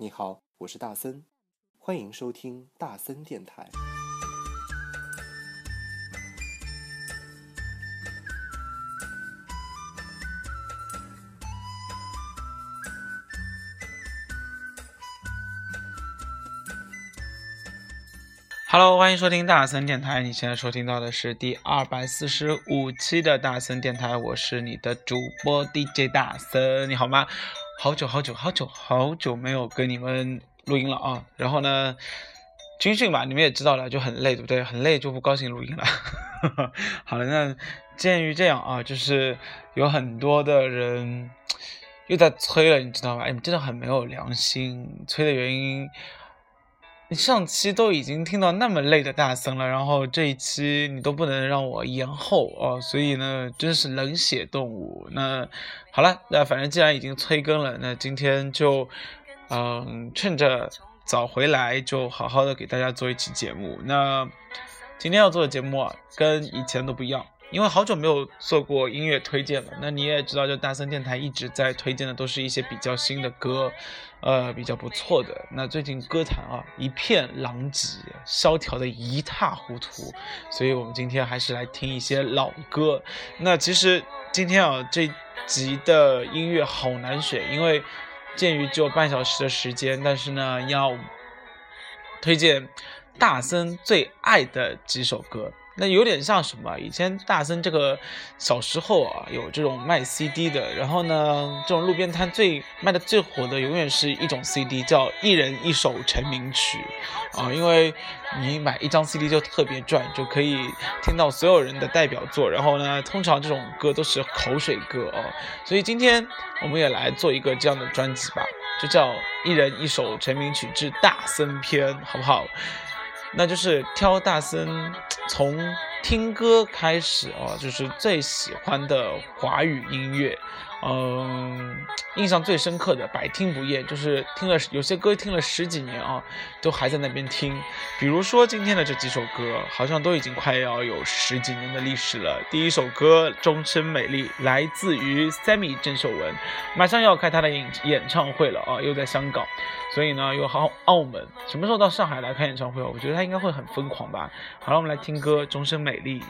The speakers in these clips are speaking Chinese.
你好，我是大森，欢迎收听大森电台。Hello，欢迎收听大森电台。你现在收听到的是第二百四十五期的大森电台，我是你的主播 DJ 大森，你好吗？好久好久好久好久没有跟你们录音了啊！然后呢，军训吧，你们也知道了，就很累，对不对？很累就不高兴录音了。好了，那鉴于这样啊，就是有很多的人又在催了，你知道吧？哎，你真的很没有良心，催的原因。你上期都已经听到那么累的大森了，然后这一期你都不能让我延后哦，所以呢，真是冷血动物。那好了，那反正既然已经催更了，那今天就嗯，趁着早回来，就好好的给大家做一期节目。那今天要做的节目啊，跟以前都不一样。因为好久没有做过音乐推荐了，那你也知道，就大森电台一直在推荐的都是一些比较新的歌，呃，比较不错的。那最近歌坛啊一片狼藉，萧条的一塌糊涂，所以我们今天还是来听一些老歌。那其实今天啊这集的音乐好难选，因为鉴于只有半小时的时间，但是呢要推荐大森最爱的几首歌。那有点像什么？以前大森这个小时候啊，有这种卖 CD 的，然后呢，这种路边摊最卖的最火的，永远是一种 CD，叫一人一首成名曲啊，因为你买一张 CD 就特别赚，就可以听到所有人的代表作，然后呢，通常这种歌都是口水歌哦，所以今天我们也来做一个这样的专辑吧，就叫一人一首成名曲之大森篇，好不好？那就是挑大森从听歌开始啊，就是最喜欢的华语音乐。嗯，印象最深刻的百听不厌，就是听了有些歌听了十几年啊，都还在那边听。比如说今天的这几首歌，好像都已经快要有十几年的历史了。第一首歌《终身美丽》来自于 Sammy 郑秀文，马上要开他的演演唱会了啊，又在香港，所以呢又好澳门，什么时候到上海来开演唱会？我觉得他应该会很疯狂吧。好了，我们来听歌《终身美丽》。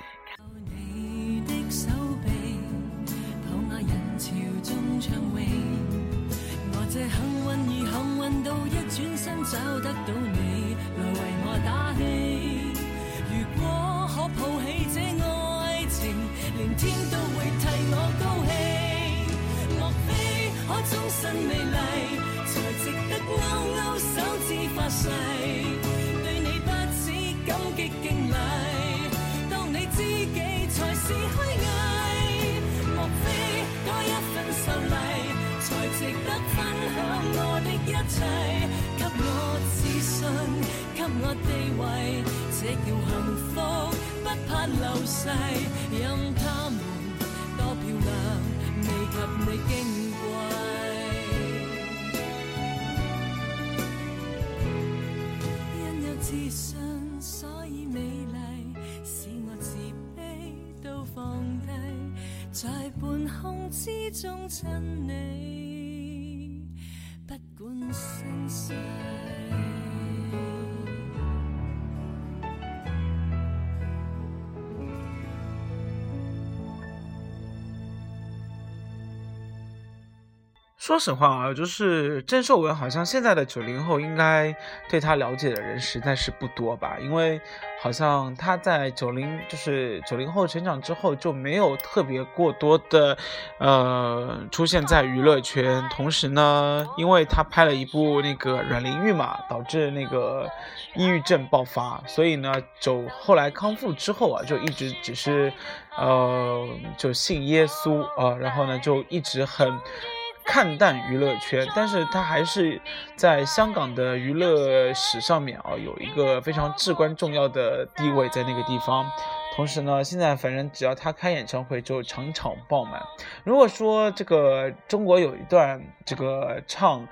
我的一切？我自信，给我地位，这叫幸福，不怕流逝。任他们多漂亮，未及你矜贵。因有自信，所以美丽，使我自卑都放低，在半空之中亲你。inside. 说实话啊，就是郑秀文，好像现在的九零后应该对她了解的人实在是不多吧？因为好像她在九零，就是九零后成长之后就没有特别过多的，呃，出现在娱乐圈。同时呢，因为她拍了一部那个阮玲玉嘛，导致那个抑郁症爆发，所以呢，就后来康复之后啊，就一直只是，呃，就信耶稣啊，然后呢，就一直很。看淡娱乐圈，但是他还是在香港的娱乐史上面啊，有一个非常至关重要的地位在那个地方。同时呢，现在反正只要他开演唱会，就场场爆满。如果说这个中国有一段这个唱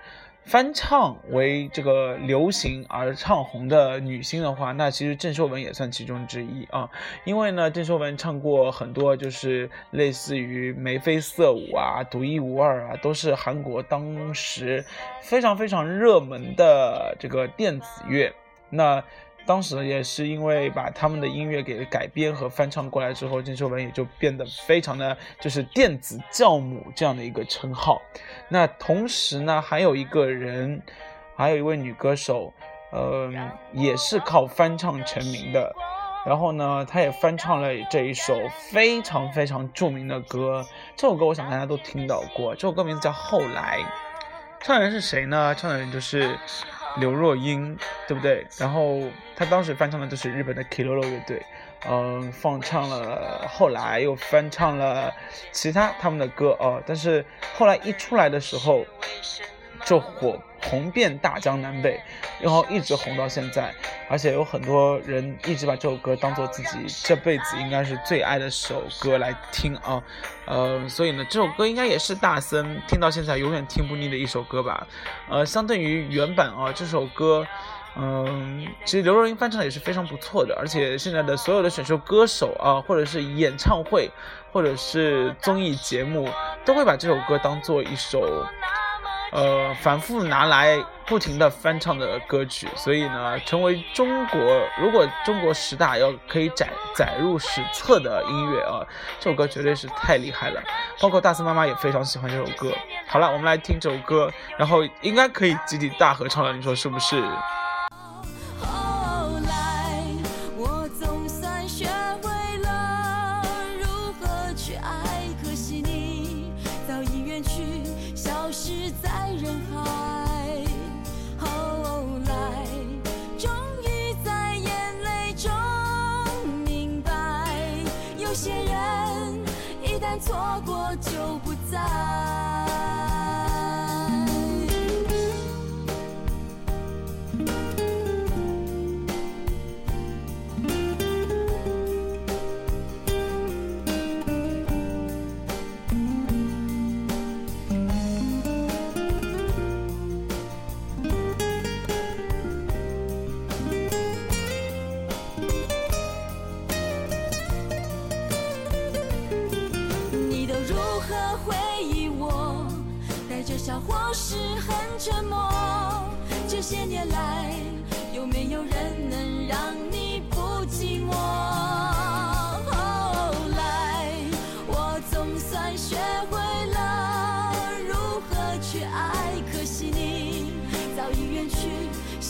翻唱为这个流行而唱红的女星的话，那其实郑秀文也算其中之一啊。因为呢，郑秀文唱过很多就是类似于眉飞色舞啊、独一无二啊，都是韩国当时非常非常热门的这个电子乐。那当时也是因为把他们的音乐给改编和翻唱过来之后，郑秀文也就变得非常的就是电子教母这样的一个称号。那同时呢，还有一个人，还有一位女歌手，呃，也是靠翻唱成名的。然后呢，她也翻唱了这一首非常非常著名的歌。这首歌我想大家都听到过，这首歌名字叫《后来》，唱的人是谁呢？唱的人就是。刘若英，对不对？然后她当时翻唱的就是日本的 Kilolo 乐队，嗯，放唱了，后来又翻唱了其他他们的歌哦。但是后来一出来的时候，就火。红遍大江南北，然后一直红到现在，而且有很多人一直把这首歌当做自己这辈子应该是最爱的首歌来听啊，呃，所以呢，这首歌应该也是大森听到现在永远听不腻的一首歌吧。呃，相对于原版啊，这首歌，嗯，其实刘若英翻唱也是非常不错的，而且现在的所有的选秀歌手啊，或者是演唱会，或者是综艺节目，都会把这首歌当做一首。呃，反复拿来不停的翻唱的歌曲，所以呢，成为中国如果中国十大要可以载载入史册的音乐啊，这首歌绝对是太厉害了。包括大森妈妈也非常喜欢这首歌。好了，我们来听这首歌，然后应该可以集体大合唱了，你说是不是？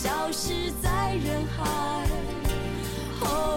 消失在人海。后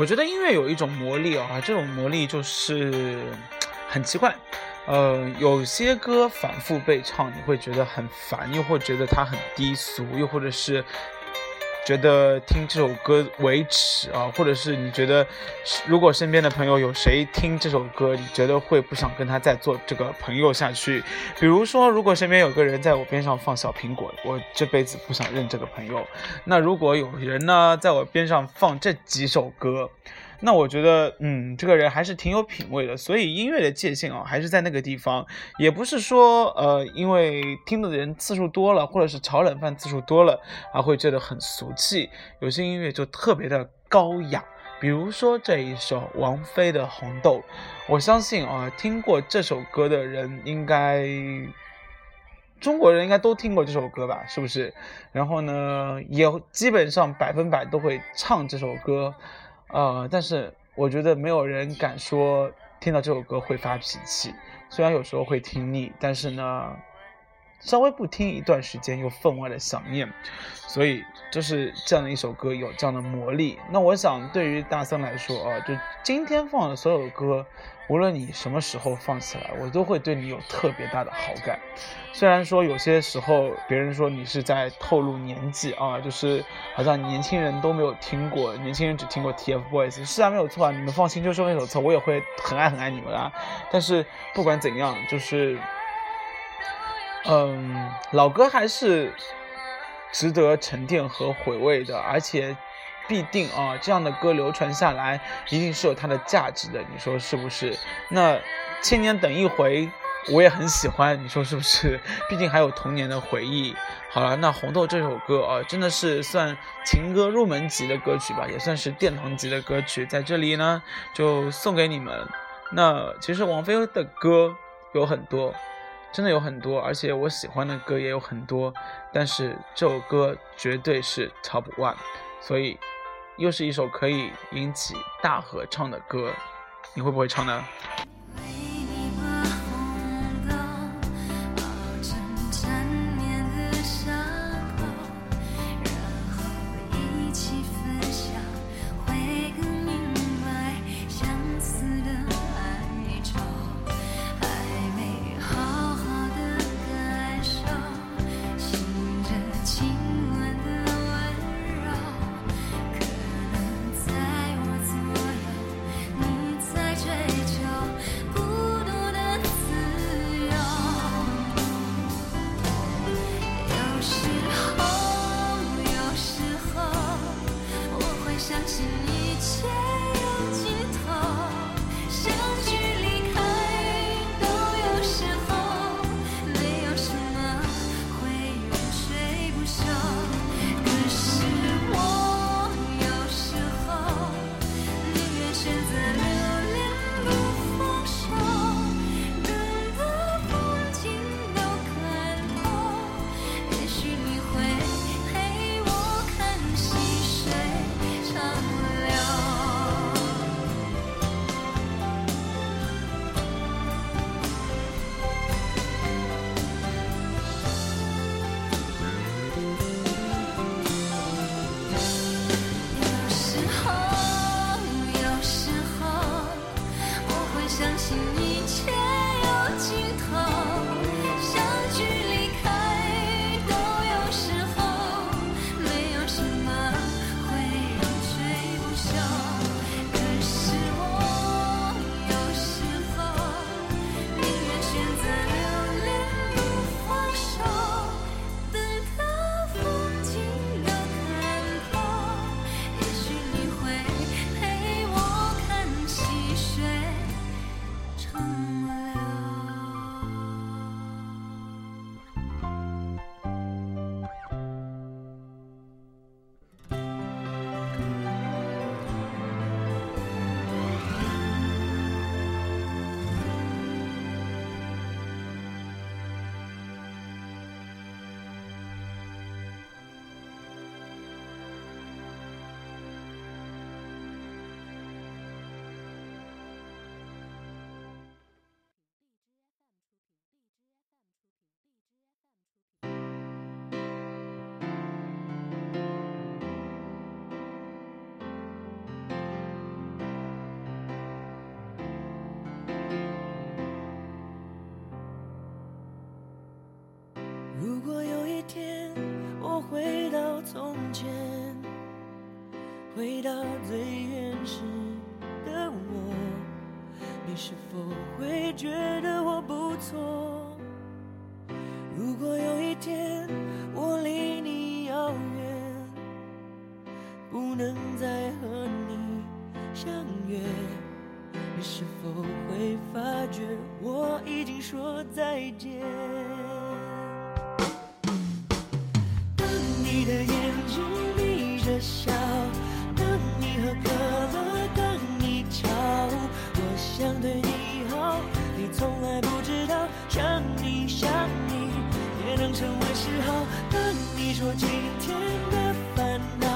我觉得音乐有一种魔力啊，这种魔力就是很奇怪。呃，有些歌反复被唱，你会觉得很烦，又会觉得它很低俗，又或者是。觉得听这首歌为耻啊，或者是你觉得，如果身边的朋友有谁听这首歌，你觉得会不想跟他再做这个朋友下去？比如说，如果身边有个人在我边上放小苹果，我这辈子不想认这个朋友。那如果有人呢，在我边上放这几首歌。那我觉得，嗯，这个人还是挺有品位的。所以音乐的界限啊，还是在那个地方。也不是说，呃，因为听的人次数多了，或者是炒冷饭次数多了，而会觉得很俗气。有些音乐就特别的高雅，比如说这一首王菲的《红豆》，我相信啊，听过这首歌的人应该。中国人应该都听过这首歌吧，是不是？然后呢，也基本上百分百都会唱这首歌，呃，但是我觉得没有人敢说听到这首歌会发脾气，虽然有时候会听腻，但是呢。稍微不听一段时间，又分外的想念，所以就是这样的一首歌有这样的魔力。那我想，对于大森来说啊，就今天放的所有歌，无论你什么时候放起来，我都会对你有特别大的好感。虽然说有些时候别人说你是在透露年纪啊，就是好像年轻人都没有听过，年轻人只听过 TFBOYS，是啊，没有错啊，你们放心，就说那首歌，我也会很爱很爱你们啊。但是不管怎样，就是。嗯，老歌还是值得沉淀和回味的，而且必定啊，这样的歌流传下来，一定是有它的价值的，你说是不是？那千年等一回，我也很喜欢，你说是不是？毕竟还有童年的回忆。好了，那《红豆》这首歌啊，真的是算情歌入门级的歌曲吧，也算是殿堂级的歌曲，在这里呢就送给你们。那其实王菲的歌有很多。真的有很多，而且我喜欢的歌也有很多，但是这首歌绝对是 top one，所以又是一首可以引起大合唱的歌，你会不会唱呢？to 回到最原始的我，你是否会觉得我不错？如果有一天我离你遥远，不能再从来不知道，想你想你也能成为嗜好。当你说今天的烦恼，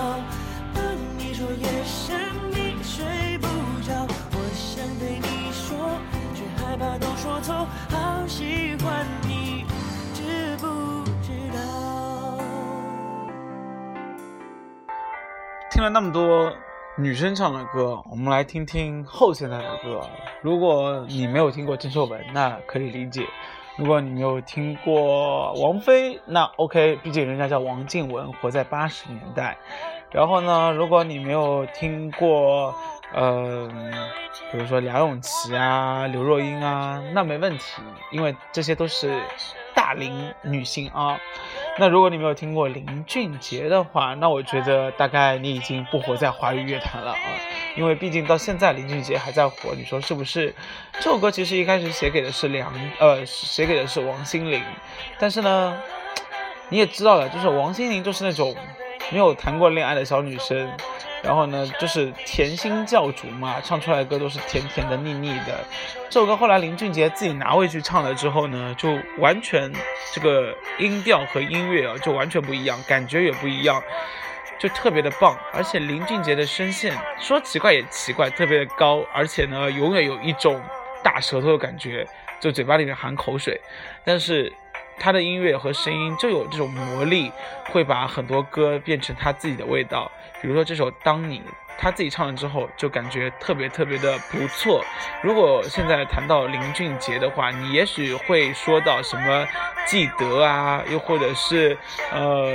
当你说夜深你睡不着，我想对你说，却害怕都说错。好喜欢你，知不知道？听了那么多女生唱的歌，我们来听听后现代的歌。如果你没有听过郑秀文，那可以理解；如果你没有听过王菲，那 OK，毕竟人家叫王静文，活在八十年代。然后呢，如果你没有听过，嗯、比如说梁咏琪啊、刘若英啊，那没问题，因为这些都是大龄女性啊。那如果你没有听过林俊杰的话，那我觉得大概你已经不活在华语乐坛了啊，因为毕竟到现在林俊杰还在活，你说是不是？这首歌其实一开始写给的是梁，呃，写给的是王心凌，但是呢，你也知道了，就是王心凌就是那种没有谈过恋爱的小女生，然后呢，就是甜心教主嘛，唱出来的歌都是甜甜的、腻腻的。这首歌后来林俊杰自己拿回去唱了之后呢，就完全这个音调和音乐啊，就完全不一样，感觉也不一样，就特别的棒。而且林俊杰的声线说奇怪也奇怪，特别的高，而且呢，永远有一种大舌头的感觉，就嘴巴里面含口水，但是。他的音乐和声音就有这种魔力，会把很多歌变成他自己的味道。比如说这首《当你》，他自己唱了之后，就感觉特别特别的不错。如果现在谈到林俊杰的话，你也许会说到什么记得啊，又或者是呃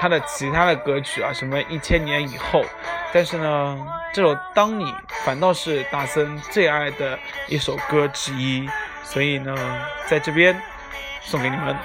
他的其他的歌曲啊，什么一千年以后。但是呢，这首《当你》反倒是大森最爱的一首歌之一，所以呢，在这边。送给你们。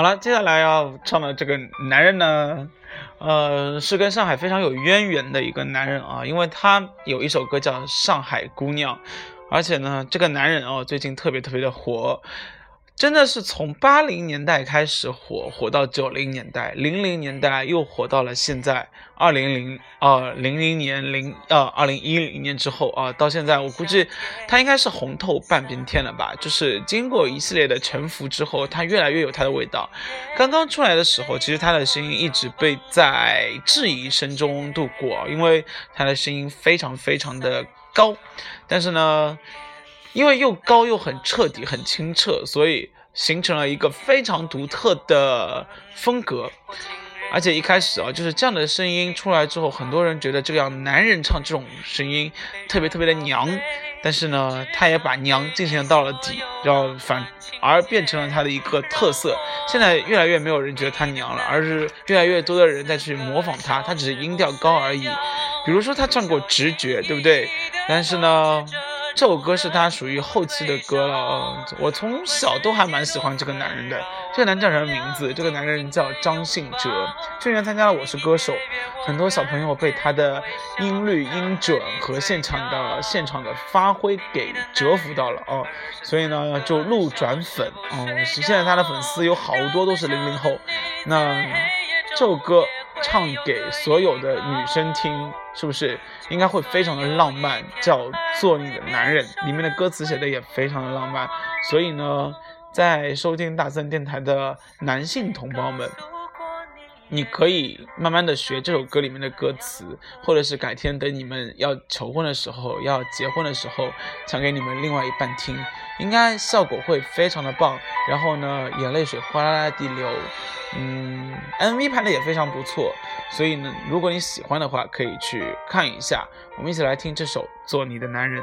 好了，接下来要唱的这个男人呢，呃，是跟上海非常有渊源的一个男人啊，因为他有一首歌叫《上海姑娘》，而且呢，这个男人哦，最近特别特别的火。真的是从八零年代开始火，火到九零年代，零零年代又火到了现在二零零呃零零年零呃二零一零年之后啊，到现在我估计他应该是红透半边天了吧。就是经过一系列的沉浮之后，他越来越有他的味道。刚刚出来的时候，其实他的声音一直被在质疑声中度过，因为他的声音非常非常的高，但是呢。因为又高又很彻底、很清澈，所以形成了一个非常独特的风格。而且一开始啊，就是这样的声音出来之后，很多人觉得这样男人唱这种声音特别特别的娘，但是呢，他也把娘进行到了底，然后反而变成了他的一个特色。现在越来越没有人觉得他娘了，而是越来越多的人在去模仿他，他只是音调高而已。比如说他唱过《直觉》，对不对？但是呢。这首歌是他属于后期的歌了，我从小都还蛮喜欢这个男人的。这个男人叫什么名字？这个男人叫张信哲，去年参加了《我是歌手》，很多小朋友被他的音律、音准和现场的现场的发挥给折服到了哦，所以呢就路转粉哦，现在他的粉丝有好多都是零零后。那这首歌。唱给所有的女生听，是不是应该会非常的浪漫？叫做你的男人，里面的歌词写的也非常的浪漫。所以呢，在收听大森电台的男性同胞们，你可以慢慢的学这首歌里面的歌词，或者是改天等你们要求婚的时候、要结婚的时候，唱给你们另外一半听，应该效果会非常的棒。然后呢，眼泪水哗啦啦地流，嗯，MV 拍的也非常不错。所以呢，如果你喜欢的话，可以去看一下。我们一起来听这首《做你的男人》。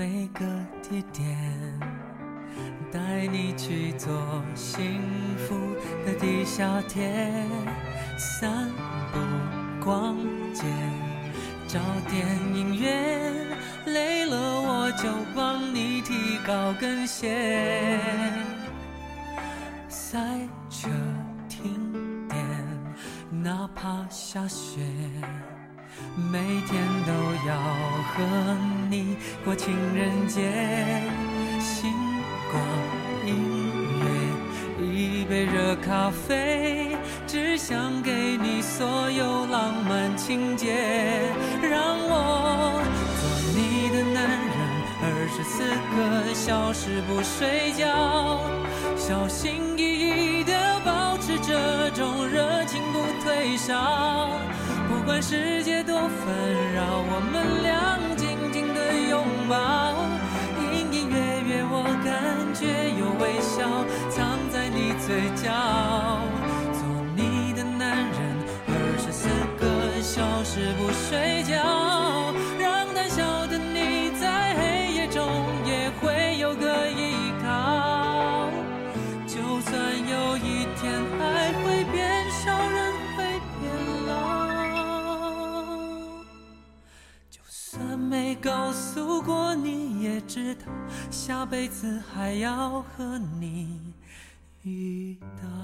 每个地点，带你去做幸福的地下铁，散步、逛街，找电影院，累了我就帮你提高跟鞋，赛车、停电，哪怕下雪。每天都要和你过情人节，星光音乐，一杯热咖啡，只想给你所有浪漫情节，让我做你的男人，二十四个小时不睡觉，小心翼翼地保持这种热情不退烧。不管世界多纷扰，我们俩紧紧的拥抱，隐隐约约我感觉有微笑藏在你嘴角。做你的男人，二十四个小时不睡觉，辈子还要和你遇到。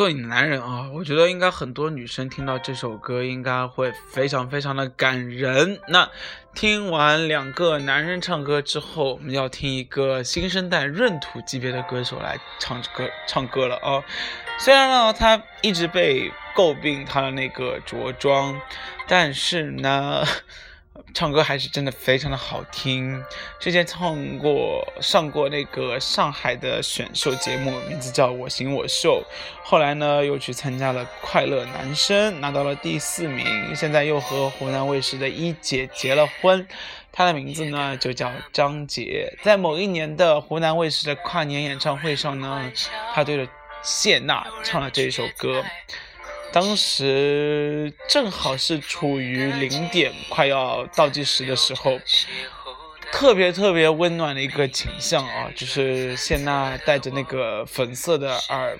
做你男人啊，我觉得应该很多女生听到这首歌，应该会非常非常的感人。那听完两个男人唱歌之后，我们要听一个新生代闰土级别的歌手来唱歌唱歌了啊。虽然呢，他一直被诟病他的那个着装，但是呢。唱歌还是真的非常的好听，之前唱过上过那个上海的选秀节目，名字叫我行我秀，后来呢又去参加了快乐男声，拿到了第四名，现在又和湖南卫视的一姐结了婚，她的名字呢就叫张杰，在某一年的湖南卫视的跨年演唱会上呢，她对着谢娜唱了这一首歌。当时正好是处于零点快要倒计时的时候，特别特别温暖的一个景象啊，就是谢娜戴着那个粉色的耳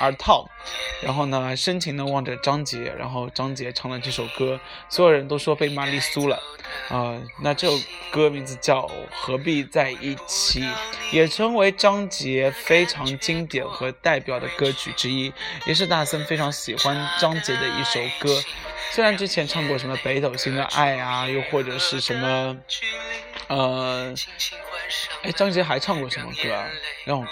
耳套，然后呢深情地望着张杰，然后张杰唱了这首歌，所有人都说被玛丽苏了。啊，那这首歌名字叫《何必在一起》，也成为张杰非常经典和代表的歌曲之一，也是大森非常喜欢张杰的一首歌。虽然之前唱过什么《北斗星的爱》啊，又或者是什么，呃，哎，张杰还唱过什么歌啊？让我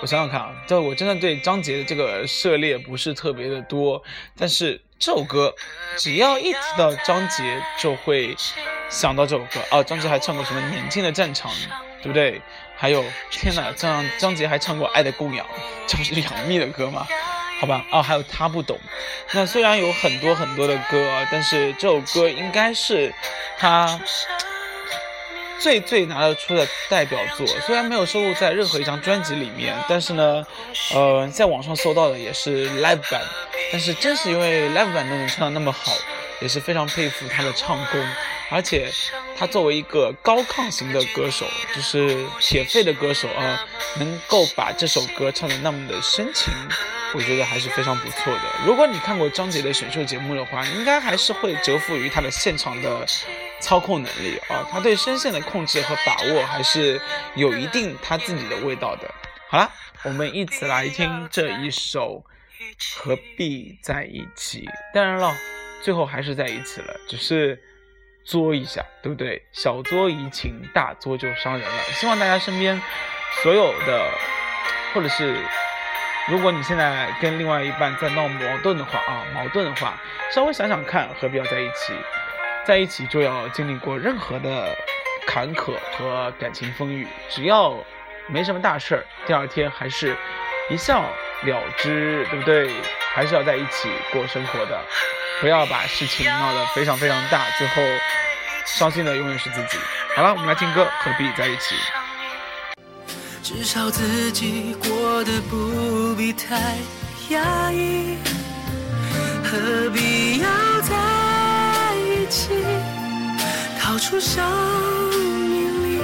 我想想看啊，这我真的对张杰的这个涉猎不是特别的多，但是这首歌，只要一提到张杰，就会想到这首歌哦。张杰还唱过什么《年轻的战场》，对不对？还有天哪，张张杰还唱过《爱的供养》，这不是杨幂的歌吗？好吧，哦，还有他不懂。那虽然有很多很多的歌，但是这首歌应该是他最最拿得出的代表作。虽然没有收录在任何一张专辑里面，但是呢，呃，在网上搜到的也是 live 版。但是正是因为 live 版都能唱得那么好，也是非常佩服他的唱功。而且他作为一个高亢型的歌手，就是铁肺的歌手啊，能够把这首歌唱得那么的深情。我觉得还是非常不错的。如果你看过张杰的选秀节目的话，应该还是会折服于他的现场的操控能力啊，他对声线的控制和把握还是有一定他自己的味道的。好了，我们一起来听这一首《何必在一起》。当然了，最后还是在一起了，只是作一下，对不对？小作怡情，大作就伤人了。希望大家身边所有的，或者是。如果你现在跟另外一半在闹矛盾的话啊，矛盾的话，稍微想想看，何必要在一起？在一起就要经历过任何的坎坷和感情风雨，只要没什么大事儿，第二天还是一笑了之，对不对？还是要在一起过生活的，不要把事情闹得非常非常大，最后伤心的永远是自己。好了，我们来听歌，何必在一起？至少自己过得不必太压抑，何必要在起？掏出生命里，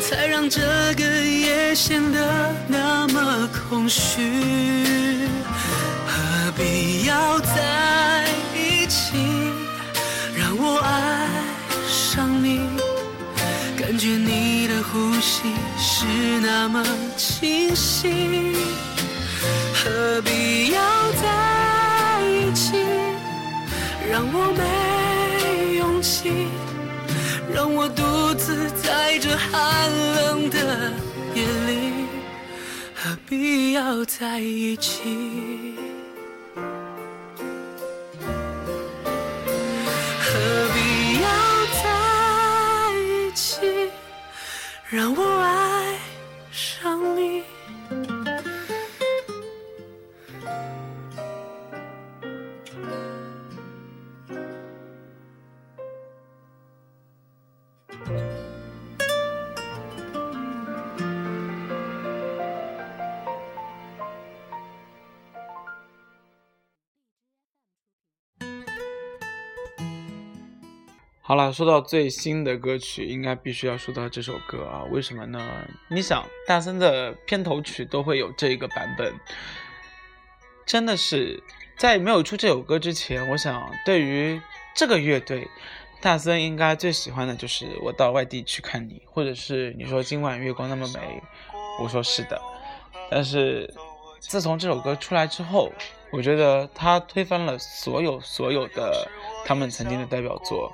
才让这个夜显得那么空虚。何必要在一起？让我爱上你，感觉你的呼吸。是那么清晰，何必要在一起？让我没心，让我独自在这寒冷的夜里，何必要在一起？何必要在一起？让我好了，说到最新的歌曲，应该必须要说到这首歌啊？为什么呢？你想，大森的片头曲都会有这一个版本，真的是在没有出这首歌之前，我想对于这个乐队，大森应该最喜欢的就是《我到外地去看你》，或者是你说今晚月光那么美，我说是的。但是自从这首歌出来之后，我觉得他推翻了所有所有的他们曾经的代表作。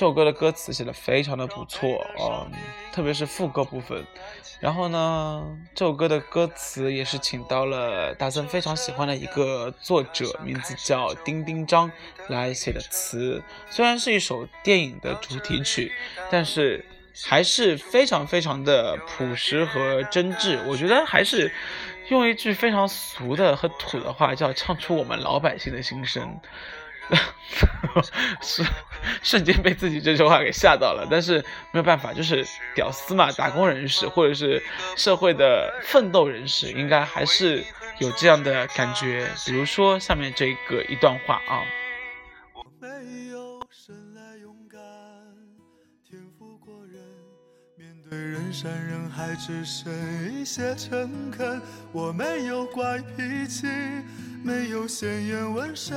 这首歌的歌词写的非常的不错哦，特别是副歌部分。然后呢，这首歌的歌词也是请到了大森非常喜欢的一个作者，名字叫丁丁张来写的词。虽然是一首电影的主题曲，但是还是非常非常的朴实和真挚。我觉得还是用一句非常俗的和土的话，叫唱出我们老百姓的心声。是瞬间被自己这句话给吓到了，但是没有办法，就是屌丝嘛，打工人士或者是社会的奋斗人士，应该还是有这样的感觉。比如说下面这个一段话啊。我没有生来勇敢，天赋过人，面对人山人海只剩一些诚恳。我没有怪脾气，没有鲜艳纹身。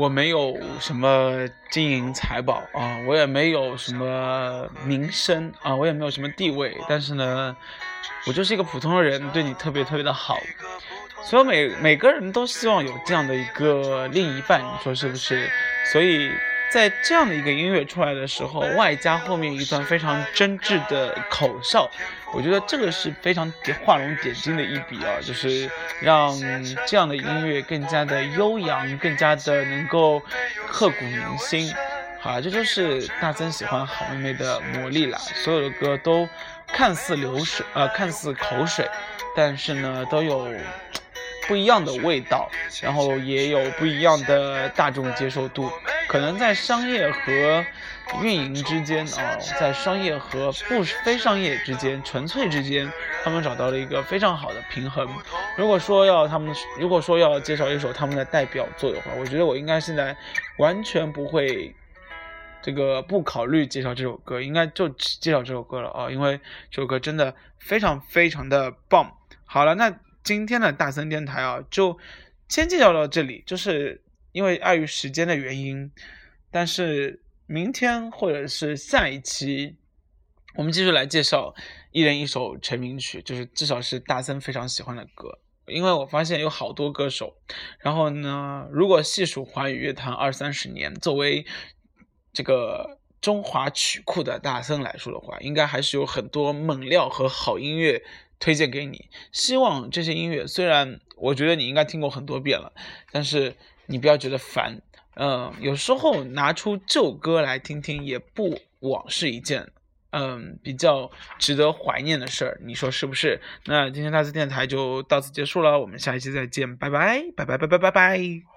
我没有什么金银财宝啊，我也没有什么名声啊，我也没有什么地位，但是呢，我就是一个普通的人，对你特别特别的好。所以每每个人都希望有这样的一个另一半，你说是不是？所以在这样的一个音乐出来的时候，外加后面一段非常真挚的口哨，我觉得这个是非常点画龙点睛的一笔啊，就是让这样的音乐更加的悠扬，更加的能够刻骨铭心。好，这就是大森喜欢好妹妹的魔力了。所有的歌都看似流水，呃，看似口水，但是呢，都有不一样的味道，然后也有不一样的大众接受度。可能在商业和运营之间啊，在商业和不非商业之间，纯粹之间，他们找到了一个非常好的平衡。如果说要他们，如果说要介绍一首他们的代表作的话，我觉得我应该现在完全不会。这个不考虑介绍这首歌，应该就介绍这首歌了啊，因为这首歌真的非常非常的棒。好了，那今天的大森电台啊，就先介绍到这里，就是因为碍于时间的原因，但是明天或者是下一期，我们继续来介绍一人一首成名曲，就是至少是大森非常喜欢的歌。因为我发现有好多歌手，然后呢，如果细数华语乐坛二三十年，作为这个中华曲库的大森来说的话，应该还是有很多猛料和好音乐推荐给你。希望这些音乐虽然我觉得你应该听过很多遍了，但是你不要觉得烦。嗯，有时候拿出旧歌来听听，也不枉是一件嗯比较值得怀念的事儿。你说是不是？那今天大森电台就到此结束了，我们下一期再见，拜拜，拜拜拜拜拜拜。